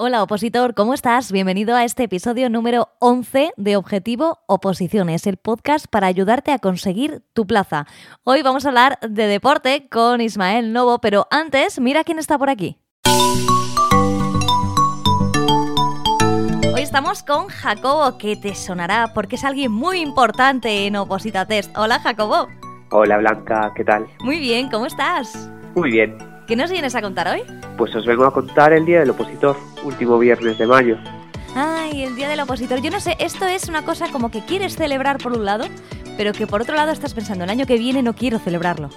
Hola opositor, ¿cómo estás? Bienvenido a este episodio número 11 de Objetivo Oposiciones, el podcast para ayudarte a conseguir tu plaza. Hoy vamos a hablar de deporte con Ismael Novo, pero antes, mira quién está por aquí. Hoy estamos con Jacobo, que te sonará porque es alguien muy importante en Oposita Test. Hola Jacobo. Hola Blanca, ¿qué tal? Muy bien, ¿cómo estás? Muy bien. ¿Qué nos vienes a contar hoy? Pues os vengo a contar el Día del Opositor, último viernes de mayo. Ay, el Día del Opositor. Yo no sé, esto es una cosa como que quieres celebrar por un lado, pero que por otro lado estás pensando, el año que viene no quiero celebrarlo.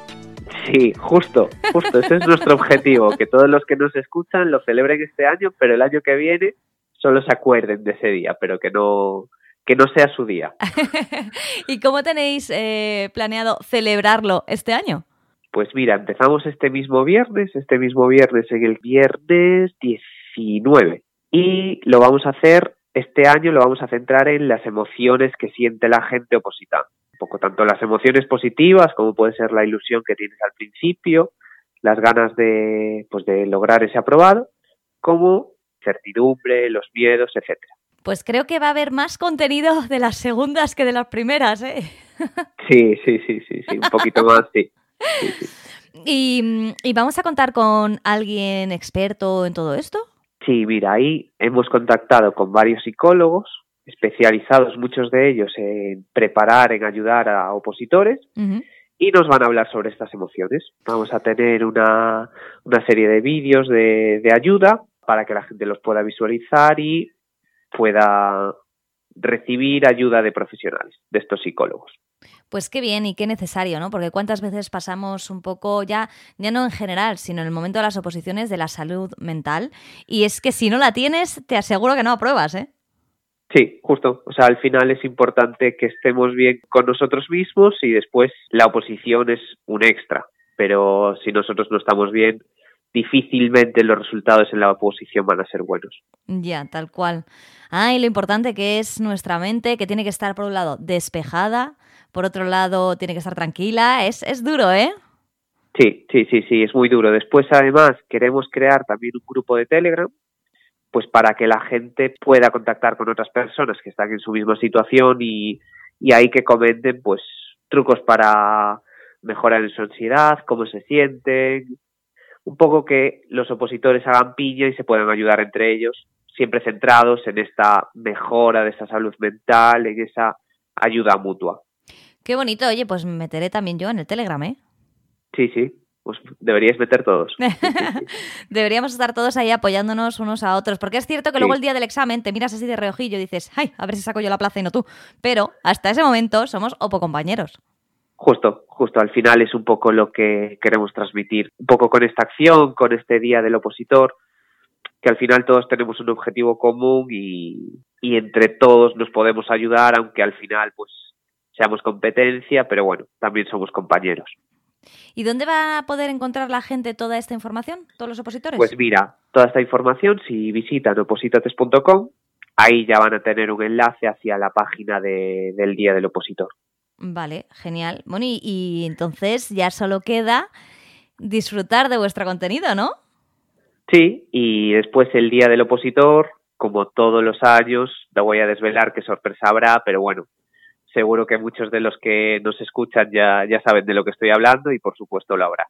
Sí, justo, justo, ese es nuestro objetivo, que todos los que nos escuchan lo celebren este año, pero el año que viene solo se acuerden de ese día, pero que no, que no sea su día. ¿Y cómo tenéis eh, planeado celebrarlo este año? Pues mira, empezamos este mismo viernes, este mismo viernes en el viernes 19. Y lo vamos a hacer, este año lo vamos a centrar en las emociones que siente la gente opositando. Un poco tanto las emociones positivas, como puede ser la ilusión que tienes al principio, las ganas de, pues de lograr ese aprobado, como certidumbre, los miedos, etcétera. Pues creo que va a haber más contenido de las segundas que de las primeras, ¿eh? Sí, sí, sí, sí, sí, un poquito más, sí. ¿Y, ¿Y vamos a contar con alguien experto en todo esto? Sí, mira, ahí hemos contactado con varios psicólogos especializados, muchos de ellos en preparar, en ayudar a opositores, y nos van a hablar sobre estas emociones. Vamos a tener una, una serie de vídeos de, de ayuda para que la gente los pueda visualizar y pueda recibir ayuda de profesionales, de estos psicólogos. Pues qué bien y qué necesario, ¿no? Porque cuántas veces pasamos un poco ya, ya no en general, sino en el momento de las oposiciones de la salud mental. Y es que si no la tienes, te aseguro que no apruebas, ¿eh? Sí, justo. O sea, al final es importante que estemos bien con nosotros mismos y después la oposición es un extra. Pero si nosotros no estamos bien, difícilmente los resultados en la oposición van a ser buenos. Ya, tal cual. Ah, y lo importante que es nuestra mente, que tiene que estar, por un lado, despejada, por otro lado, tiene que estar tranquila. Es, es duro, ¿eh? Sí, sí, sí, sí, es muy duro. Después, además, queremos crear también un grupo de Telegram, pues para que la gente pueda contactar con otras personas que están en su misma situación y, y ahí que comenten, pues, trucos para mejorar en su ansiedad, cómo se sienten, un poco que los opositores hagan piña y se puedan ayudar entre ellos, siempre centrados en esta mejora de esa salud mental, en esa ayuda mutua. Qué bonito. Oye, pues me meteré también yo en el Telegram, ¿eh? Sí, sí, pues deberíais meter todos. Deberíamos estar todos ahí apoyándonos unos a otros, porque es cierto que Sí. luego el día del examen te miras así de reojillo y dices, ay, a ver si saco yo la plaza y no tú. Pero hasta ese momento somos opo compañeros. Justo, justo al final es un poco lo que queremos transmitir, un poco con esta acción, con este día del opositor, que al final todos tenemos un objetivo común y, y entre todos nos podemos ayudar, aunque al final pues seamos competencia, pero bueno, también somos compañeros. ¿Y dónde va a poder encontrar la gente toda esta información? ¿Todos los opositores? Pues mira, toda esta información, si visitan opositates.com, ahí ya van a tener un enlace hacia la página de- del Día del Opositor. Vale, genial. Bueno, y, y entonces ya solo queda disfrutar de vuestro contenido, ¿no? Sí, y después el Día del Opositor, como todos los años, no voy a desvelar qué sorpresa habrá, pero bueno, seguro que muchos de los que nos escuchan ya, ya saben de lo que estoy hablando y por supuesto lo habrá.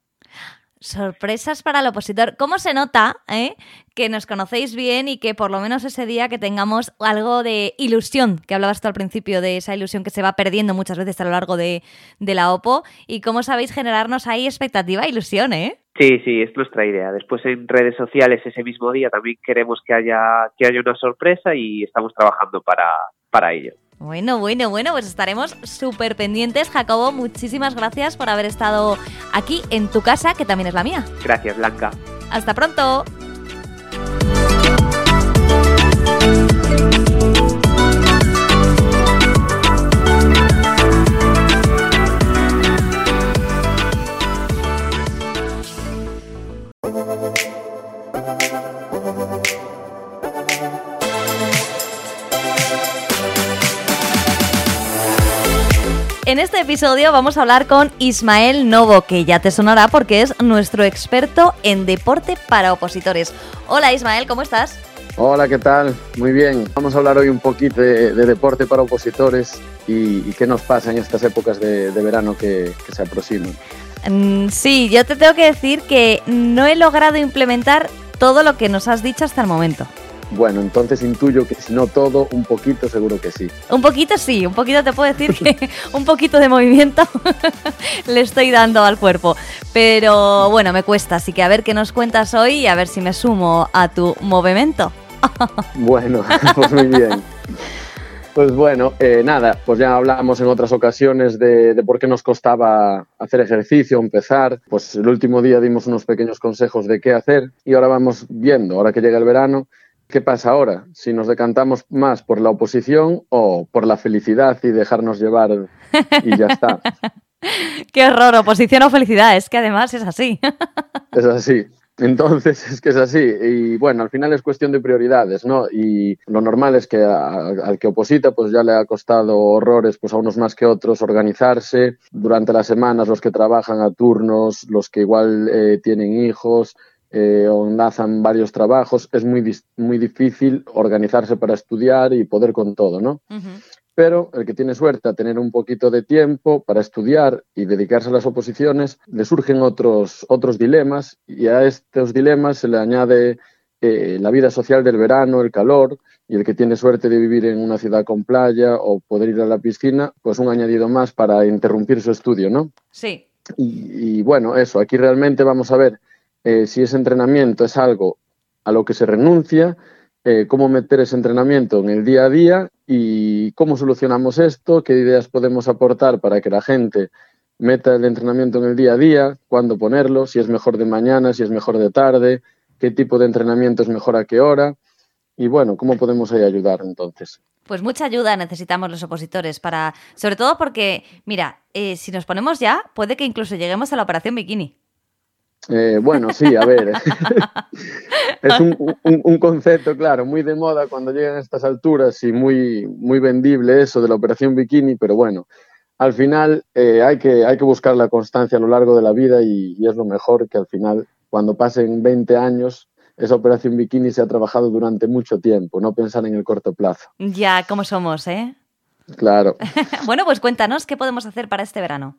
Sorpresas para el opositor. ¿Cómo se nota eh, que nos conocéis bien y que por lo menos ese día que tengamos algo de ilusión, que hablabas tú al principio de esa ilusión que se va perdiendo muchas veces a lo largo de, de la OPO y cómo sabéis generarnos ahí expectativa e ilusión, ¿eh? Sí, sí, es nuestra idea. Después en redes sociales ese mismo día también queremos que haya, que haya una sorpresa y estamos trabajando para, para ello. Bueno, bueno, bueno, pues estaremos súper pendientes. Jacobo, muchísimas gracias por haber estado aquí en tu casa, que también es la mía. Gracias, Blanca. Hasta pronto. En este episodio vamos a hablar con Ismael Novo, que ya te sonará porque es nuestro experto en deporte para opositores. Hola Ismael, ¿cómo estás? Hola, ¿qué tal? Muy bien. Vamos a hablar hoy un poquito de, deporte para opositores y, qué nos pasa en estas épocas de, verano que, que se aproximan. Mm, sí, yo te tengo que decir que no he logrado implementar todo lo que nos has dicho hasta el momento. Bueno, entonces intuyo que si no todo, un poquito seguro que sí. Un poquito sí, un poquito te puedo decir que un poquito de movimiento le estoy dando al cuerpo. Pero bueno, me cuesta, así que a ver qué nos cuentas hoy y a ver si me sumo a tu movimiento. bueno, pues muy bien. Pues bueno, eh, nada, pues ya hablamos en otras ocasiones de, de, por qué nos costaba hacer ejercicio, empezar. Pues el último día dimos unos pequeños consejos de qué hacer y ahora vamos viendo, ahora que llega el verano, ¿Qué pasa ahora? Si nos decantamos más por la oposición o por la felicidad y dejarnos llevar y ya está. Qué horror, oposición o felicidad, es que además es así. es así. Entonces, es que es así. Y bueno, al final es cuestión de prioridades, ¿no? Y lo normal es que al que oposita, pues ya le ha costado horrores, pues a unos más que otros, organizarse. Durante las semanas, los que trabajan a turnos, los que igual eh, tienen hijos, eh, o enlazan varios trabajos, es muy, muy difícil organizarse para estudiar y poder con todo, ¿no? Pero el que tiene suerte a tener un poquito de tiempo para estudiar y dedicarse a las oposiciones, le surgen otros, otros dilemas y a estos dilemas se le añade eh, la vida social del verano, el calor, y el que tiene suerte de vivir en una ciudad con playa o poder ir a la piscina, pues un añadido más para interrumpir su estudio, ¿no? Sí. Y, y bueno, eso, aquí realmente vamos a ver eh, si ese entrenamiento es algo a lo que se renuncia, eh, cómo meter ese entrenamiento en el día a día y cómo solucionamos esto, qué ideas podemos aportar para que la gente meta el entrenamiento en el día a día, cuándo ponerlo, si es mejor de mañana, si es mejor de tarde, qué tipo de entrenamiento es mejor a qué hora y bueno, cómo podemos ahí ayudar entonces. Pues mucha ayuda necesitamos los opositores para, sobre todo porque, mira, eh, si nos ponemos ya, puede que incluso lleguemos a la operación bikini. Eh, bueno, sí, a ver. es un, concepto, claro, muy de moda cuando llegan a estas alturas y muy, muy vendible eso de la operación bikini, pero bueno, al final eh, hay, que, hay que buscar la constancia a lo largo de la vida y, y, es lo mejor que al final, cuando pasen 20 años, esa operación bikini se ha trabajado durante mucho tiempo, no pensar en el corto plazo. Ya, ¿cómo somos, eh? Claro. bueno, pues cuéntanos qué podemos hacer para este verano.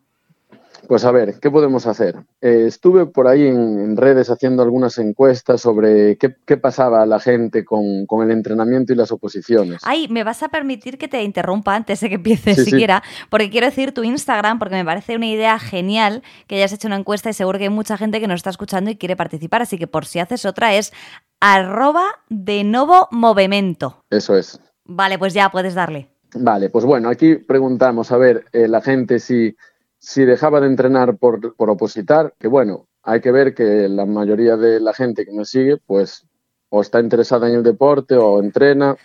Pues a ver, ¿qué podemos hacer? Eh, estuve por ahí en, redes haciendo algunas encuestas sobre qué, pasaba a la gente con, el entrenamiento y las oposiciones. Ay, me vas a permitir que te interrumpa antes de que empieces siquiera, porque quiero decir tu Instagram, porque me parece una idea genial que hayas hecho una encuesta y seguro que hay mucha gente que nos está escuchando y quiere participar, así que por si haces otra es arroba de nuevo movimiento. Eso es. Vale, pues ya puedes darle. Vale, pues bueno, aquí preguntamos a ver eh, la gente si si dejaba de entrenar por, por opositar, que bueno, hay que ver que la mayoría de la gente que me sigue, pues o está interesada en el deporte o entrena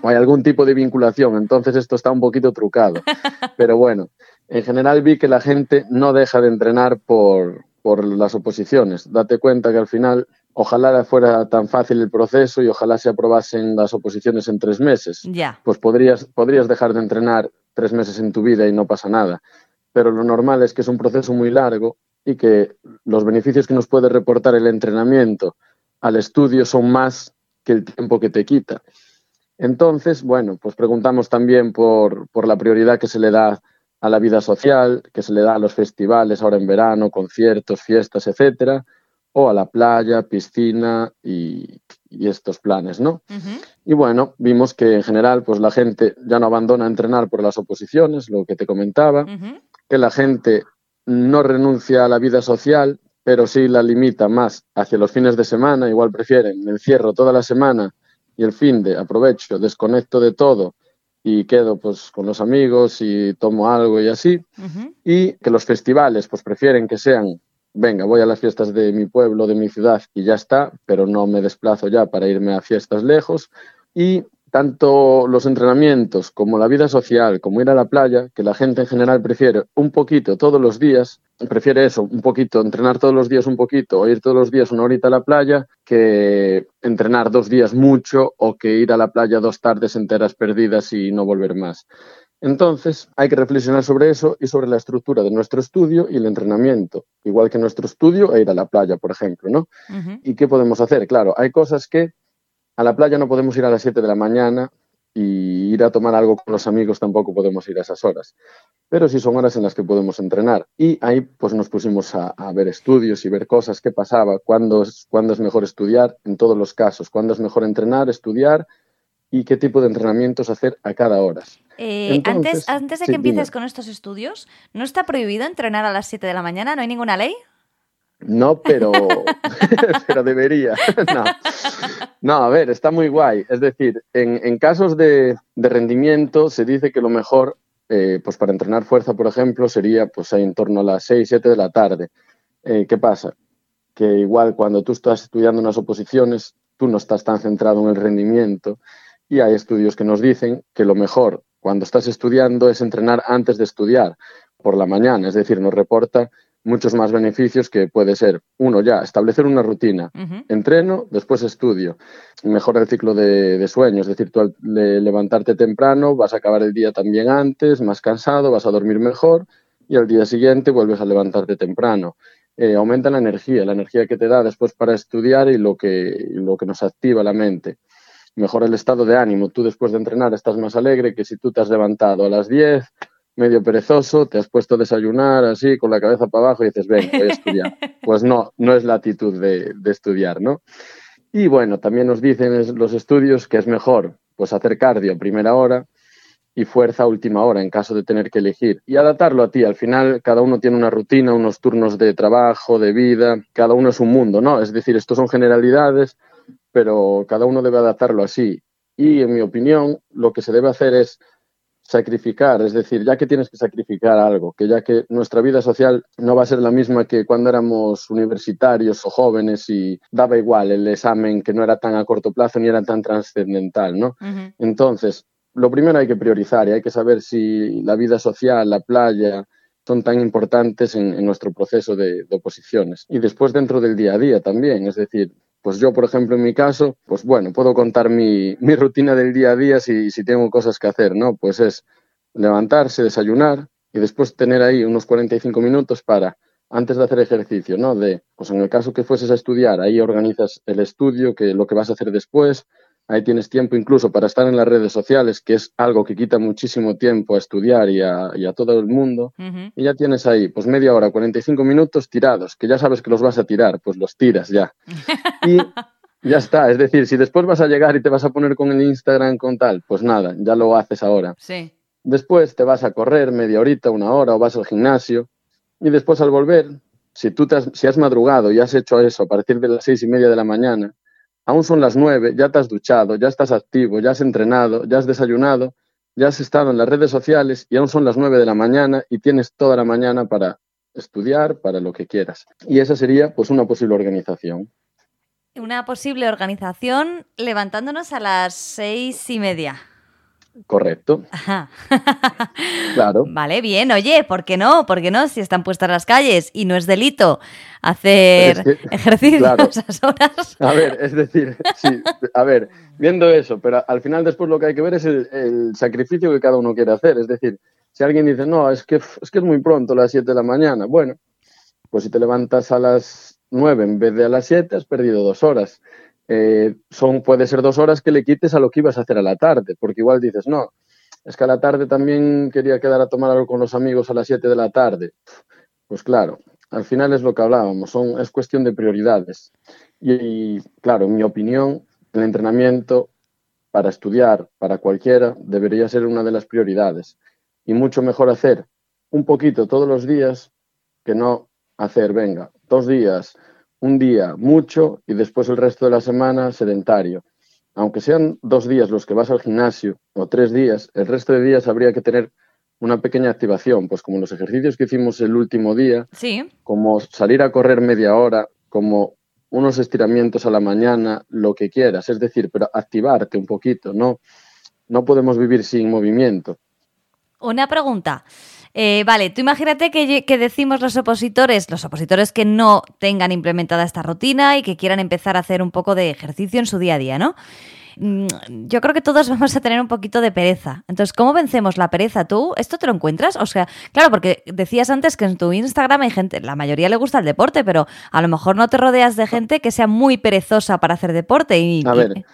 o hay algún tipo de vinculación. Entonces esto está un poquito trucado. Pero bueno, en general vi que la gente no deja de entrenar por, por las oposiciones. Date cuenta que al final ojalá fuera tan fácil el proceso y ojalá se aprobasen las oposiciones en tres meses. Ya. Pues podrías, podrías dejar de entrenar tres meses en tu vida y no pasa nada pero lo normal es que es un proceso muy largo y que los beneficios que nos puede reportar el entrenamiento al estudio son más que el tiempo que te quita. Entonces, bueno, pues preguntamos también por, por la prioridad que se le da a la vida social, que se le da a los festivales ahora en verano, conciertos, fiestas, etcétera, o a la playa, piscina y, estos planes, ¿no? Y bueno, vimos que en general, pues la gente ya no abandona entrenar por las oposiciones, lo que te comentaba, que la gente no renuncia a la vida social, pero sí la limita más hacia los fines de semana, igual prefieren, me encierro toda la semana y el fin de aprovecho, desconecto de todo y quedo pues con los amigos y tomo algo y así. Y que los festivales pues prefieren que sean, venga, voy a las fiestas de mi pueblo, de mi ciudad y ya está, pero no me desplazo ya para irme a fiestas lejos. Y tanto los entrenamientos como la vida social, como ir a la playa, que la gente en general prefiere un poquito todos los días, prefiere eso, un poquito, entrenar todos los días un poquito o ir todos los días una horita a la playa, que entrenar dos días mucho o que ir a la playa dos tardes enteras perdidas y no volver más. Entonces, hay que reflexionar sobre eso y sobre la estructura de nuestro estudio y el entrenamiento, igual que nuestro estudio e ir a la playa, por ejemplo, ¿no? ¿Y qué podemos hacer? Claro, hay cosas que a la playa no podemos ir a las 7 de la mañana y ir a tomar algo con los amigos tampoco podemos ir a esas horas. Pero sí son horas en las que podemos entrenar. Y ahí pues nos pusimos a, ver estudios y ver cosas, qué pasaba, cuándo es, cuándo es mejor estudiar en todos los casos, cuándo es mejor entrenar, estudiar y qué tipo de entrenamientos hacer a cada hora. Eh, antes, antes de que empieces con estos estudios, ¿no está prohibido entrenar a las 7 de la mañana? ¿No hay ninguna ley? No, pero, pero debería. No. no. a ver, está muy guay. Es decir, en, casos de, rendimiento se dice que lo mejor, eh, pues para entrenar fuerza, por ejemplo, sería pues en torno a las 6, 7 de la tarde. Eh, ¿Qué pasa? Que igual cuando tú estás estudiando unas oposiciones, tú no estás tan centrado en el rendimiento y hay estudios que nos dicen que lo mejor cuando estás estudiando es entrenar antes de estudiar por la mañana, es decir, nos reporta muchos más beneficios que puede ser, uno ya, establecer una rutina, entreno, después estudio, mejora el ciclo de, sueño, es decir, tú al levantarte temprano vas a acabar el día también antes, más cansado, vas a dormir mejor y al día siguiente vuelves a levantarte temprano. Eh, aumenta la energía, la energía que te da después para estudiar y lo que, lo que nos activa la mente. Mejora el estado de ánimo. Tú después de entrenar estás más alegre que si tú te has levantado a las 10, medio perezoso, te has puesto a desayunar así con la cabeza para abajo y dices, ven, voy a estudiar. pues no, no es la actitud de, estudiar, ¿no? Y bueno, también nos dicen los estudios que es mejor pues hacer cardio a primera hora y fuerza a última hora en caso de tener que elegir y adaptarlo a ti. Al final cada uno tiene una rutina, unos turnos de trabajo, de vida, cada uno es un mundo, ¿no? Es decir, esto son generalidades, pero cada uno debe adaptarlo así. Y en mi opinión, lo que se debe hacer es sacrificar, es decir, ya que tienes que sacrificar algo, que ya que nuestra vida social no va a ser la misma que cuando éramos universitarios o jóvenes y daba igual el examen que no era tan a corto plazo ni era tan trascendental, ¿no? Entonces, lo primero hay que priorizar y hay que saber si la vida social, la playa, son tan importantes en, nuestro proceso de, de, oposiciones. Y después dentro del día a día también, es decir, pues yo, por ejemplo, en mi caso, pues bueno, puedo contar mi, mi rutina del día a día si, si tengo cosas que hacer, ¿no? Pues es levantarse, desayunar y después tener ahí unos 45 minutos para, antes de hacer ejercicio, ¿no? De, pues en el caso que fueses a estudiar, ahí organizas el estudio, que lo que vas a hacer después, Ahí tienes tiempo incluso para estar en las redes sociales, que es algo que quita muchísimo tiempo a estudiar y a, todo el mundo. Y ya tienes ahí, pues media hora, 45 minutos tirados, que ya sabes que los vas a tirar, pues los tiras ya. Y ya está. Es decir, si después vas a llegar y te vas a poner con el Instagram con tal, pues nada, ya lo haces ahora. Sí. Después te vas a correr media horita, una hora, o vas al gimnasio. Y después al volver, si tú te has, si has madrugado y has hecho eso a partir de las seis y media de la mañana, aún son las nueve, ya te has duchado, ya estás activo, ya has entrenado, ya has desayunado, ya has estado en las redes sociales y aún son las nueve de la mañana y tienes toda la mañana para estudiar, para lo que quieras. Y esa sería pues una posible organización. Una posible organización levantándonos a las seis y media. Correcto. Ajá. claro. Vale, bien. Oye, ¿por qué no? ¿Por qué no? Si están puestas las calles y no es delito hacer ejercicio a esas horas. A ver, es decir, sí, a ver, viendo eso, pero al final después lo que hay que ver es el, sacrificio que cada uno quiere hacer. Es decir, si alguien dice, no, es que es, que es muy pronto, a las 7 de la mañana, bueno, pues si te levantas a las 9 en vez de a las 7, has perdido dos horas. Eh, son, puede ser dos horas que le quites a lo que ibas a hacer a la tarde, porque igual dices, no, es que a la tarde también quería quedar a tomar algo con los amigos a las 7 de la tarde. Pues claro, al final es lo que hablábamos, son, es cuestión de prioridades. Y, claro, en mi opinión, el entrenamiento para estudiar, para cualquiera, debería ser una de las prioridades. Y mucho mejor hacer un poquito todos los días que no hacer, venga, dos días, un día mucho y después el resto de la semana sedentario. Aunque sean dos días los que vas al gimnasio o tres días, el resto de días habría que tener una pequeña activación, pues como los ejercicios que hicimos el último día, sí. como salir a correr media hora, como unos estiramientos a la mañana, lo que quieras, es decir, pero activarte un poquito, no, no podemos vivir sin movimiento. Una pregunta. Eh, vale, tú imagínate que, decimos los opositores, los opositores que no tengan implementada esta rutina y que quieran empezar a hacer un poco de ejercicio en su día a día, ¿no? mm, yo creo que todos vamos a tener un poquito de pereza. Entonces, ¿cómo vencemos la pereza? ¿Tú esto te lo encuentras? O sea, claro, porque decías antes que en tu Instagram hay gente, la mayoría le gusta el deporte, pero a lo mejor no te rodeas de gente que sea muy perezosa para hacer deporte. Y, a ver,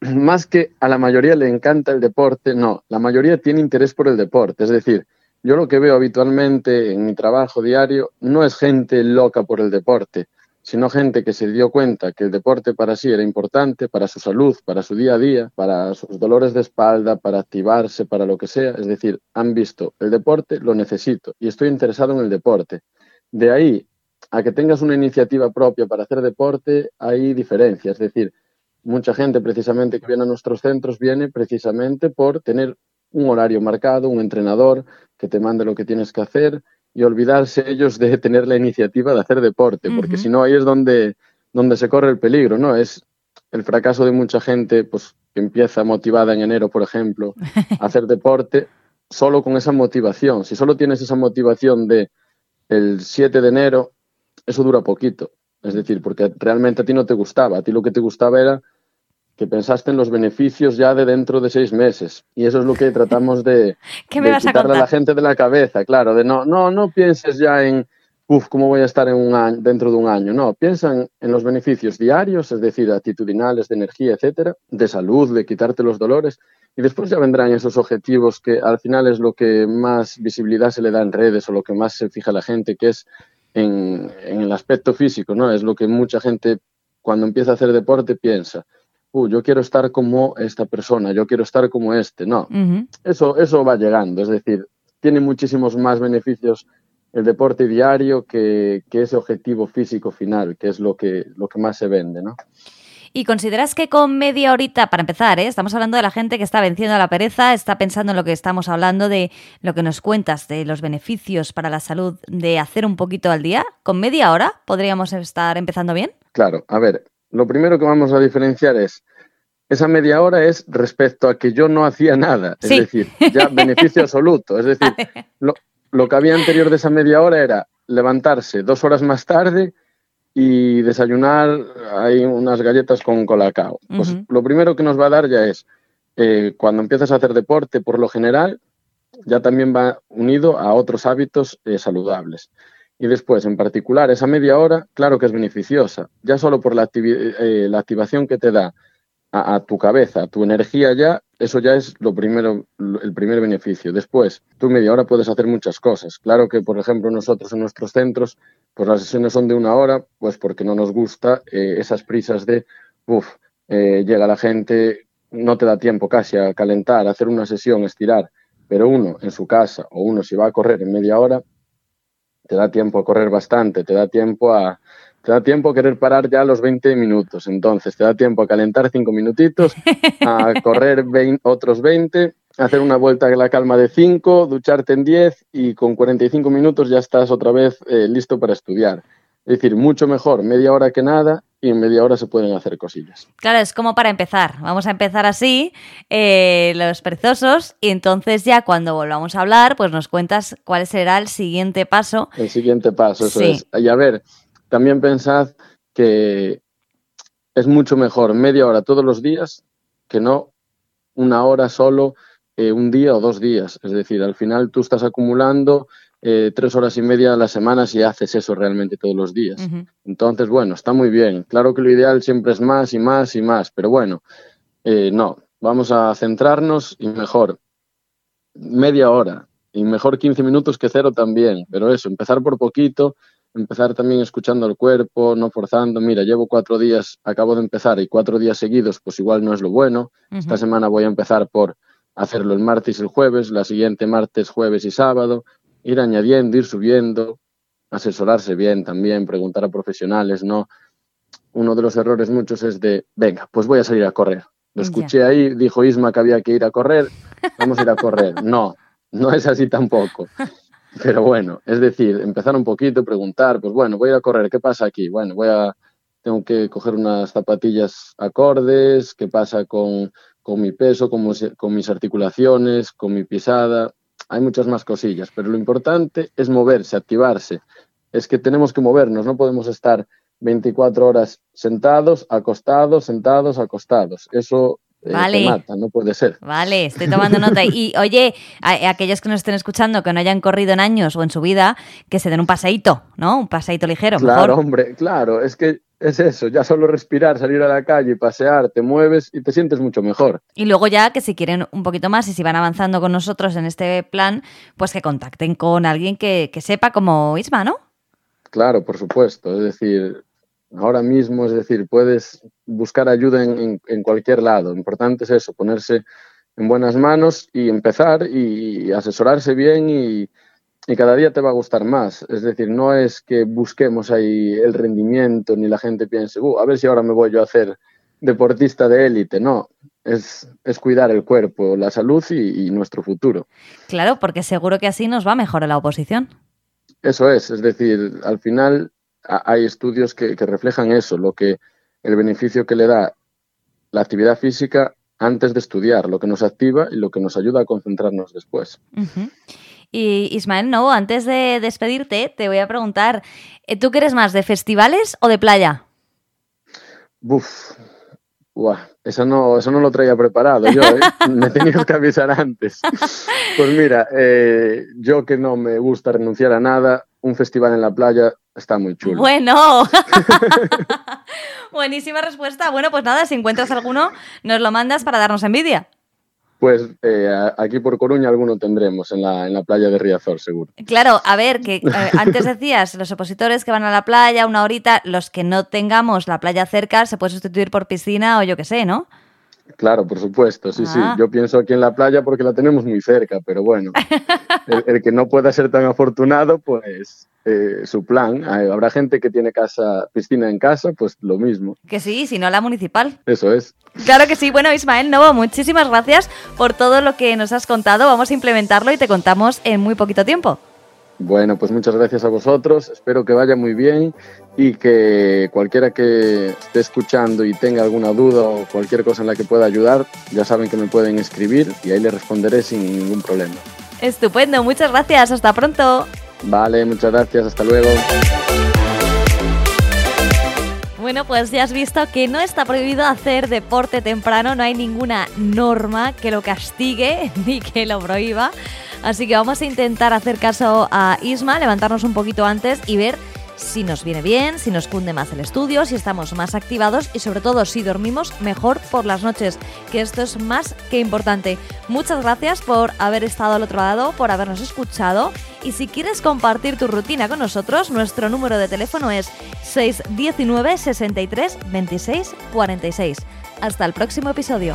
más que a la mayoría le encanta el deporte, no, la mayoría tiene interés por el deporte. Es decir, yo lo que veo habitualmente en mi trabajo diario no es gente loca por el deporte, sino gente que se dio cuenta que el deporte para sí era importante, para su salud, para su día a día, para sus dolores de espalda, para activarse, para lo que sea. Es decir, han visto el deporte, lo necesito y estoy interesado en el deporte. De ahí a que tengas una iniciativa propia para hacer deporte, hay diferencias. Es decir, mucha gente precisamente que viene a nuestros centros viene precisamente por tener un horario marcado, un entrenador que te mande lo que tienes que hacer y olvidarse ellos de tener la iniciativa de hacer deporte, porque si no ahí es donde, donde se corre el peligro, ¿no? Es el fracaso de mucha gente pues, que empieza motivada en enero, por ejemplo, a hacer deporte solo con esa motivación. Si solo tienes esa motivación de el 7 de enero, eso dura poquito. Es decir, porque realmente a ti no te gustaba, a ti lo que te gustaba era que pensaste en los beneficios ya de dentro de seis meses. Y eso es lo que tratamos de, quitarle a, la gente de la cabeza, claro, de no, no, no pienses ya en, uff, ¿cómo voy a estar en un año, dentro de un año? No, piensan en los beneficios diarios, es decir, actitudinales, de energía, etcétera, de salud, de quitarte los dolores. Y después ya vendrán esos objetivos que al final es lo que más visibilidad se le da en redes o lo que más se fija la gente, que es en, en el aspecto físico, ¿no? Es lo que mucha gente cuando empieza a hacer deporte piensa Uh, yo quiero estar como esta persona, yo quiero estar como este. No, eso, eso va llegando. Es decir, tiene muchísimos más beneficios el deporte diario que, ese objetivo físico final, que es lo que, lo que más se vende, ¿no? ¿Y consideras que con media horita, para empezar, ¿eh? estamos hablando de la gente que está venciendo la pereza, está pensando en lo que estamos hablando, de lo que nos cuentas, de los beneficios para la salud de hacer un poquito al día? ¿Con media hora podríamos estar empezando bien? Claro, a ver, lo primero que vamos a diferenciar es, esa media hora es respecto a que yo no hacía nada, es decir, ya beneficio absoluto. Es decir, lo, que había anterior de esa media hora era levantarse dos horas más tarde y desayunar hay unas galletas con colacao. Pues lo primero que nos va a dar ya es, eh, cuando empiezas a hacer deporte, por lo general, ya también va unido a otros hábitos eh, saludables. Y después, en particular, esa media hora, claro que es beneficiosa, ya solo por la, eh, la activación que te da a, tu cabeza, a tu energía ya, eso ya es lo primero, el primer beneficio. Después, tú media hora puedes hacer muchas cosas. Claro que, por ejemplo, nosotros en nuestros centros, pues las sesiones son de una hora, pues porque no nos gusta eh, esas prisas de, uff, eh, llega la gente, no te da tiempo casi a calentar, a hacer una sesión, estirar, pero uno en su casa o uno si va a correr en media hora, te da tiempo a correr bastante, te da tiempo a, te da tiempo a querer parar ya los 20 minutos. Entonces, te da tiempo a calentar 5 minutitos, a correr otros 20, hacer una vuelta a la calma de 5, ducharte en 10 y con 45 minutos ya estás otra vez eh, listo para estudiar. Es decir, mucho mejor media hora que nada y en media hora se pueden hacer cosillas. Claro, es como para empezar. Vamos a empezar así, eh, los perezosos, y entonces ya cuando volvamos a hablar, pues nos cuentas cuál será el siguiente paso. El siguiente paso, eso es. Y a ver, también pensad que es mucho mejor media hora todos los días que no una hora solo eh, un día o dos días. Es decir, al final tú estás acumulando eh, tres horas y media a la semana si haces eso realmente todos los días. Entonces, bueno, está muy bien. Claro que lo ideal siempre es más y más y más, pero bueno, eh, no, vamos a centrarnos y mejor media hora y mejor 15 minutos que cero también, pero eso, empezar por poquito empezar también escuchando al cuerpo, no forzando, mira, llevo cuatro días, acabo de empezar y cuatro días seguidos, pues igual no es lo bueno. Esta semana voy a empezar por hacerlo el martes y el jueves, la siguiente martes, jueves y sábado, ir añadiendo, ir subiendo, asesorarse bien también, preguntar a profesionales, ¿no? Uno de los errores muchos es de, venga, pues voy a salir a correr. Lo escuché ahí, dijo Isma que había que ir a correr, vamos a ir a correr. No, no es así tampoco. Pero bueno, es decir, empezar un poquito, preguntar, pues bueno, voy a correr, ¿qué pasa aquí? Bueno, voy a, tengo que coger unas zapatillas acordes, ¿qué pasa con, con mi peso, con, con mis articulaciones, con mi pisada? Hay muchas más cosillas, pero lo importante es moverse, activarse. Es que tenemos que movernos, no podemos estar 24 horas sentados, acostados, sentados, acostados. Eso Vale. te mata, no puede ser. Vale, estoy tomando nota. Y oye, a- aquellos que nos estén escuchando que no hayan corrido en años o en su vida, que se den un paseíto, ¿no? Un paseíto ligero, Claro, mejor. hombre, claro, es que es eso, ya solo respirar, salir a la calle y pasear, te mueves y te sientes mucho mejor. Y luego ya que si quieren un poquito más y si van avanzando con nosotros en este plan, pues que contacten con alguien que, que sepa como Isma, ¿no? Claro, por supuesto. Es decir, ahora mismo, es decir, puedes buscar ayuda en, en- en cualquier lado. Lo importante es eso, ponerse en buenas manos y empezar y, asesorarse bien y, y cada día te va a gustar más. Es decir, no es que busquemos ahí el rendimiento ni la gente piense, "Uh, a ver si ahora me voy yo a hacer deportista de élite. No, es, es cuidar el cuerpo, la salud y- y nuestro futuro. Claro, porque seguro que así nos va mejor en la oposición. Eso es, es decir, al final a- hay estudios que, que reflejan eso, lo que el beneficio que le da la actividad física antes de estudiar, lo que nos activa y lo que nos ayuda a concentrarnos después. Y Ismael, no, antes de despedirte, te voy a preguntar, eh, ¿tú qué eres más, de festivales o de playa? Buf, buah, eso no, eso no lo traía preparado yo, ¿eh? me tenías que avisar antes. Pues mira, eh, yo que no me gusta renunciar a nada, un festival en la playa está muy chulo. Bueno, buenísima respuesta. Bueno, pues nada, si encuentras alguno, nos lo mandas para darnos envidia. Pues eh, aquí por Coruña alguno tendremos en la, en la playa de Riazor, seguro. Claro, a ver, que eh, antes decías, los opositores que van a la playa una horita, los que no tengamos la playa cerca se puede sustituir por piscina o yo qué sé, ¿no? Claro, por supuesto, sí, sí. Ah. Yo pienso aquí en la playa porque la tenemos muy cerca, pero bueno, el, el que no pueda ser tan afortunado, pues eh, su plan. Hay- Habrá gente que tiene casa, piscina en casa, pues lo mismo. Que sí, si no la municipal. Eso es. Claro que sí. Bueno, Ismael Novo, muchísimas gracias por todo lo que nos has contado. Vamos a implementarlo y te contamos en muy poquito tiempo. Bueno, pues muchas gracias a vosotros. Espero que vaya muy bien y que cualquiera que esté escuchando y tenga alguna duda o cualquier cosa en la que pueda ayudar, ya saben que me pueden escribir y ahí les responderé sin ningún problema. Estupendo, muchas gracias. Hasta pronto. Vale, muchas gracias. Hasta luego. Bueno, pues ya has visto que no está prohibido hacer deporte temprano, no hay ninguna norma que lo castigue ni que lo prohíba. Así que vamos a intentar hacer caso a Isma, levantarnos un poquito antes y ver si nos viene bien, si nos cunde más el estudio, si estamos más activados y sobre todo si dormimos mejor por las noches, que esto es más que importante. Muchas gracias por haber estado al otro lado, por habernos escuchado y si quieres compartir tu rutina con nosotros, nuestro número de teléfono es 619 63 26 46. Hasta el próximo episodio.